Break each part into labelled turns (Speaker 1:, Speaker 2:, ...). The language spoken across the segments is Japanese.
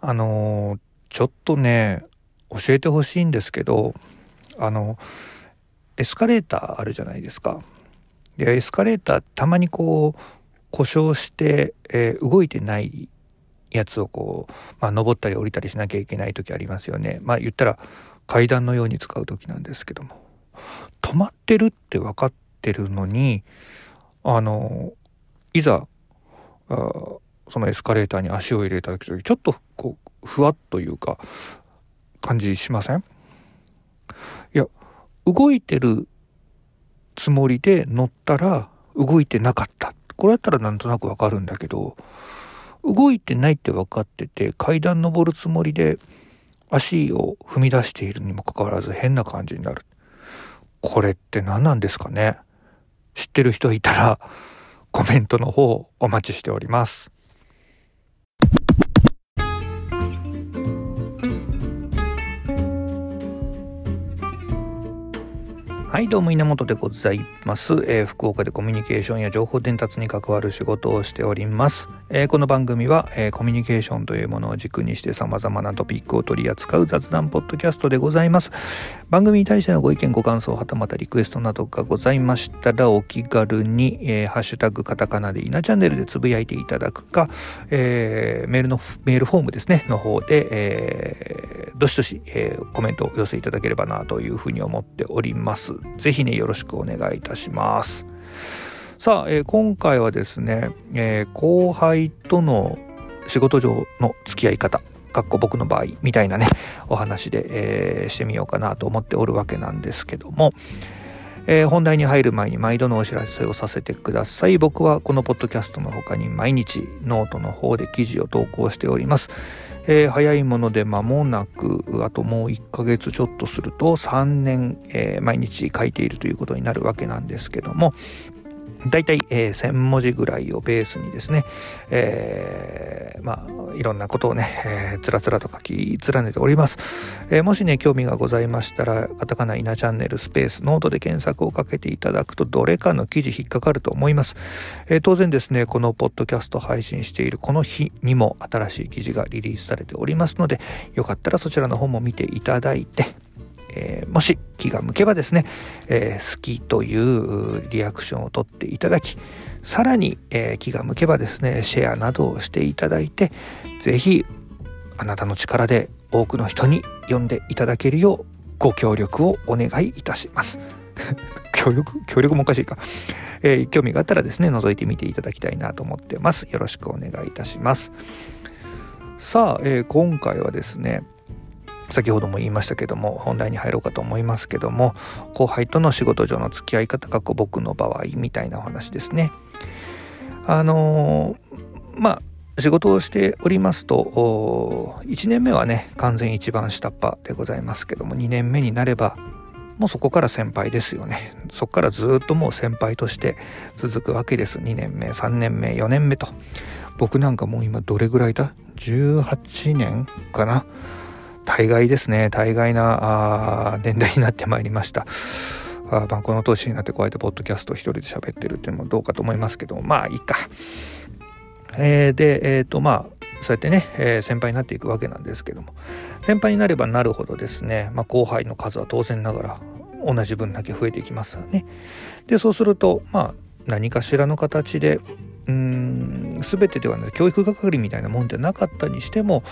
Speaker 1: あのちょっとね教えてほしいんですけどあのエスカレーターあるじゃないですか。でエスカレーターたまにこう故障して、えー、動いてないやつをこう、まあ、登ったり降りたりしなきゃいけない時ありますよね。まあ言ったら階段のように使う時なんですけども止まってるって分かってるのにあのいざあそのエスカレーターに足を入れた時ちょっとこうふわっというか感じしません？いや動いてるつもりで乗ったら動いてなかった。これだったらなんとなくわかるんだけど動いてないって分かってて階段登るつもりで足を踏み出しているにもかかわらず変な感じになる。これって何なんですかね？知ってる人いたらコメントの方お待ちしております。はいどうも稲本でございます、えー、福岡でコミュニケーションや情報伝達に関わる仕事をしております、えー、この番組は、えー、コミュニケーションというものを軸にして様々なトピックを取り扱う雑談ポッドキャストでございます番組に対してのご意見ご感想はたまたリクエストなどがございましたらお気軽に、えハッシュタグカタカナで稲チャンネルでつぶやいていただくか、えメールのメールフォームですねの方で、えどしどし、えコメントを寄せいただければなというふうに思っておりますぜひね、よろしくお願いいたします。さあ、えー、今回はですね、えー、後輩との仕事上の付き合い方、かっこ僕の場合みたいなね、お話で、えー、してみようかなと思っておるわけなんですけども、えー、本題に入る前に毎度のお知らせをさせてください。僕はこのポッドキャストの他に毎日ノートの方で記事を投稿しております。えー、早いもので間もなく、あともう1ヶ月ちょっとすると3年、毎日書いているということになるわけなんですけども、大体、えー、1000文字ぐらいをベースにですね、えー、まあ、いろんなことをね、えー、つらつらと書き連ねております。えー、もしね、興味がございましたら、カタカナイナチャンネルスペースノートで検索をかけていただくと、どれかの記事引っかかると思います。えー、当然ですね、このポッドキャスト配信しているこの日にも新しい記事がリリースされておりますので、よかったらそちらの方も見ていただいて、えー、もし気が向けばですね、えー、好きというリアクションをとっていただき、さらに、えー、気が向けばですね、シェアなどをしていただいて、ぜひあなたの力で多くの人に読んでいただけるようご協力をお願いいたします。協力？協力もおかしいか。えー、興味があったらですね、覗いてみていただきたいなと思ってます。よろしくお願いいたします。さあ、えー、今回はですね、先ほども言いましたけども本題に入ろうかと思いますけども後輩との仕事上の付き合い方が僕の場合みたいなお話ですね。あの、まあ仕事をしておりますと1年目はね完全一番下っ端でございますけども2年目になればもうそこから先輩ですよね。そこからずっともう先輩として続くわけです。2年目3年目4年目と。僕なんかもう今どれぐらいだ？18年かな？大概ですね、大概な年代になってまいりました。あまあ、この年になってこうやってポッドキャスト一人で喋ってるっていうのもどうかと思いますけど、まあいいか。えー、で、えっ、ー、とまあ、そうやってね、えー、先輩になっていくわけなんですけども、先輩になればなるほどですね、まあ、後輩の数は当然ながら同じ分だけ増えていきますよね。で、そうすると、まあ、何かしらの形で、うーん、全てではない、教育係みたいなもんでなかったにしても、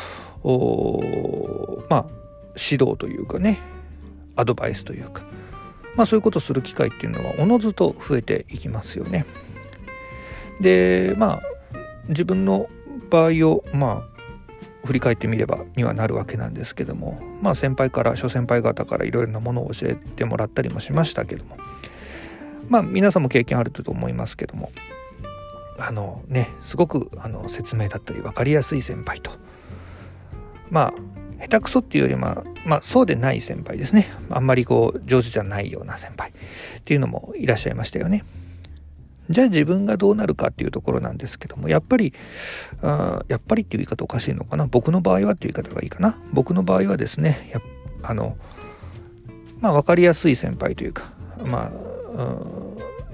Speaker 1: まあ指導というかねアドバイスというかまあそういうことをする機会っていうのはおのずと増えていきますよね。でまあ自分の場合をまあ振り返ってみればにはなるわけなんですけどもまあ先輩から諸先輩方からいろいろなものを教えてもらったりもしましたけどもまあ皆さんも経験あると思いますけどもあのねすごくあの説明だったり分かりやすい先輩とまあ下手くそっていうよりま、まあそうでない先輩ですね。あんまりこう上手じゃないような先輩っていうのもいらっしゃいましたよね。じゃあ自分がどうなるかっていうところなんですけども、やっぱり、あやっぱりっていう言い方おかしいのかな。僕の場合はっていう言い方がいいかな。僕の場合はですね、やあの、まあ分かりやすい先輩というか、まあ、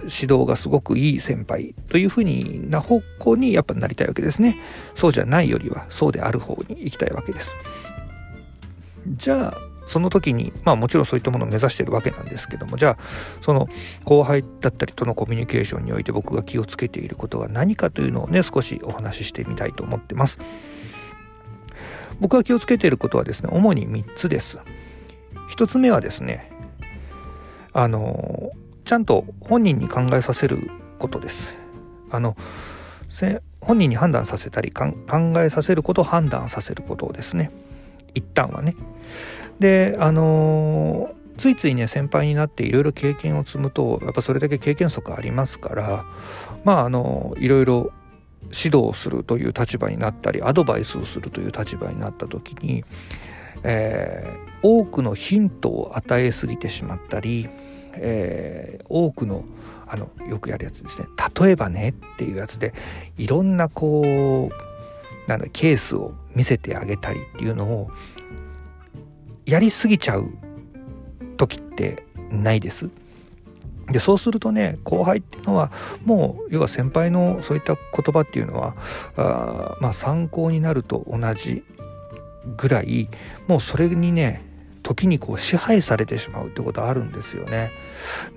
Speaker 1: 指導がすごくいい先輩というふうにな方向にやっぱなりたいわけですね。そうじゃないよりはそうである方に行きたいわけです。じゃあその時にまあもちろんそういったものを目指してるわけなんですけどもじゃあその後輩だったりとのコミュニケーションにおいて僕が気をつけていることは何かというのをね少しお話ししてみたいと思ってます。僕が気をつけていることはですね主に3つです。1つ目はですねあのちゃんと本人に考えさせることです。あの本人に判断させたり考えさせること判断させることをですね。一旦はね。であのついついね先輩になっていろいろ経験を積むとやっぱそれだけ経験則ありますからまああのいろいろ指導するという立場になったりアドバイスをするという立場になった時に、えー、多くのヒントを与えすぎてしまったり、えー、多くのあのよくやるやつですね例えばねっていうやつでいろんなこうなんだケースを見せてあげたりっていうのをやりすぎちゃう時ってないです。でそうするとね後輩っていうのはもう要は先輩のそういった言葉っていうのはあまあ参考になると同じぐらいもうそれにね時にこう支配されてしまうってことあるんですよね。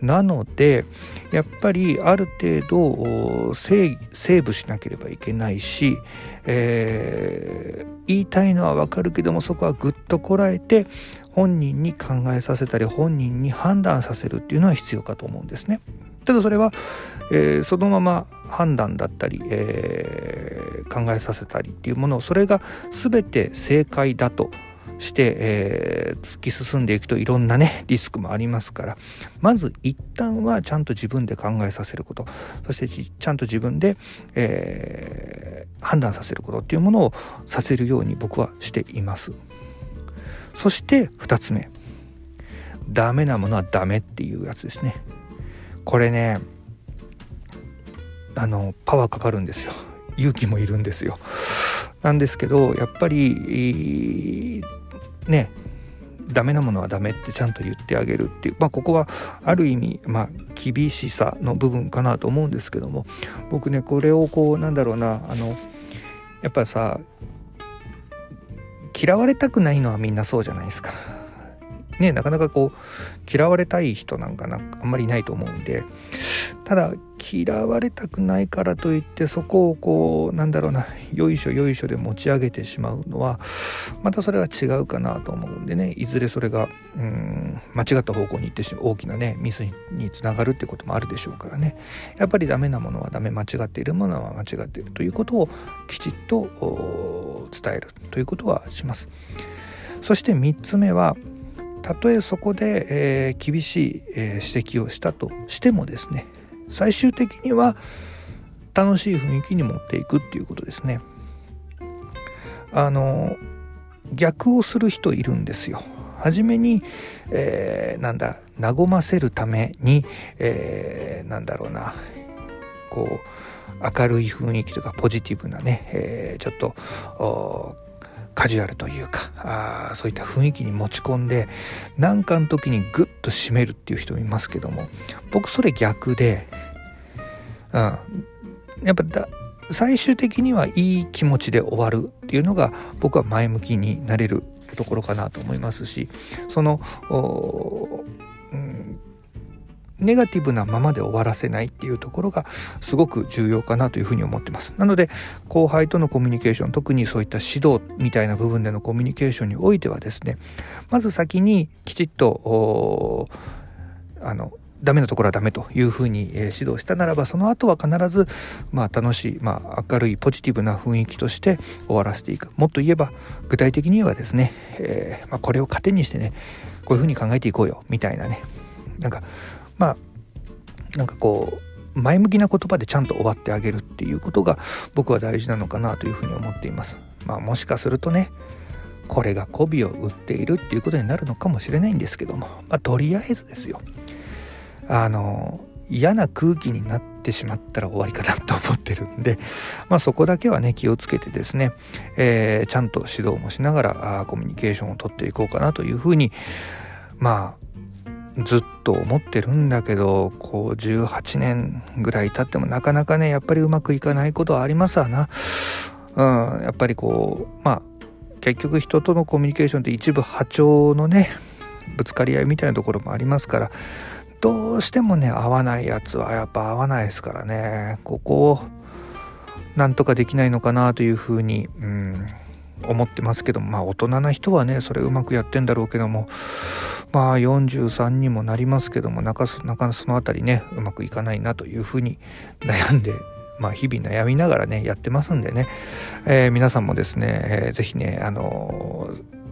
Speaker 1: なのでやっぱりある程度セーブしなければいけないし、えー、言いたいのはわかるけどもそこはぐっとこらえて本人に考えさせたり本人に判断させるっていうのは必要かと思うんですね。ただそれは、えー、そのまま判断だったり、えー、考えさせたりっていうものをそれが全て正解だとして、えー、突き進んでいくといろんなねリスクもありますから。まず一旦はちゃんと自分で考えさせること。そしてちゃんと自分で、えー、判断させることっていうものをさせるように僕はしています。そして2つ目。ダメなものはダメっていうやつですね。これねあのパワーかかるんですよ。勇気もいるんですよ。なんですけどやっぱりねダメなものはダメってちゃんと言ってあげるっていうまあここはある意味まあ厳しさの部分かなと思うんですけども僕ねこれをこうなんだろうなあのやっぱさ嫌われたくないのはみんなそうじゃないですか。ねなかなかこう嫌われたい人なんかなあんまりいないと思うんで。ただ嫌われたくないからといってそこをこうなんだろうなよいしょよいしょで持ち上げてしまうのはまたそれは違うかなと思うんでね。いずれそれがうん間違った方向に行って大きなねミスにつながるってこともあるでしょうからね。やっぱりダメなものはダメ間違っているものは間違っているということをきちっと伝えるということはします。そして3つ目はたとえそこで、えー、厳しい、えー、指摘をしたとしてもですね最終的には楽しい雰囲気に持っていくっていうことですね。あの逆をする人いるんですよ。初めに、えー、なんだ和ませるために、えー、なんだろうなこう明るい雰囲気とかポジティブなね、えー、ちょっとカジュアルというかあそういった雰囲気に持ち込んで何かの時にグッと締めるっていう人もいますけども僕それ逆で、うん、やっぱだ最終的にはいい気持ちで終わるっていうのが僕は前向きになれるところかなと思いますしその、うん、ネガティブなままで終わらせないっていうところがすごく重要かなというふうに思ってます。なので後輩とのコミュニケーション特にそういった指導みたいな部分でのコミュニケーションにおいてはですねまず先にきちっとあのダメなところはダメというふうに、え指導したならばその後は必ず、まあ、楽しい、まあ、明るいポジティブな雰囲気として終わらせていくもっと言えば具体的にはですね、えー、まあ、これを糧にしてねこういうふうに考えていこうよみたいなねなんかまあなんかこう前向きな言葉でちゃんと終わってあげるっていうことが僕は大事なのかなというふうに思っています。まあもしかするとねこれが媚びを売っているっていうことになるのかもしれないんですけども、まあ、とりあえずですよあの嫌な空気になってしまったら終わりかなと思ってるんで、まあ、そこだけはね気をつけてですね、えー、ちゃんと指導もしながらあコミュニケーションをとっていこうかなというふうにまあずっと思ってるんだけどこう18年ぐらい経ってもなかなかねやっぱりうまくいかないことはありますわな。うん、やっぱりこうまあ結局人とのコミュニケーションって一部波長のねぶつかり合いみたいなところもありますからどうしてもね合わないやつはやっぱ合わないですからねここをなんとかできないのかなというふうに、うん、思ってますけどまあ大人な人はねそれうまくやってんだろうけどもまあ43にもなりますけどもなかなかその辺りねうまくいかないなというふうに悩んでまあ日々悩みながらねやってますんでね、えー、皆さんもですね、えー、ぜひねあのー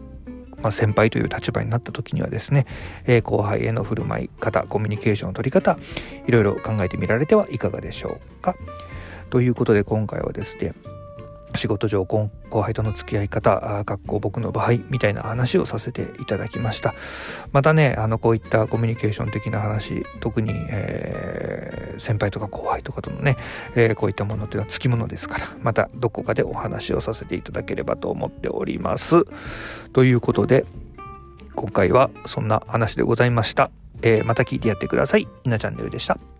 Speaker 1: まあ、先輩という立場になった時にはですね、えー、後輩への振る舞い方コミュニケーションの取り方いろいろ考えてみられてはいかがでしょうか。ということで今回はですね仕事上後輩との付き合い方学校僕の場合みたいな話をさせていただきました。またねあのこういったコミュニケーション的な話特に、えー、先輩とか後輩とかとのね、えー、こういったものっていうのはつきものですからまたどこかでお話をさせていただければと思っております。ということで今回はそんな話でございました、えー、また聞いてやってください。稲チャンネルでした。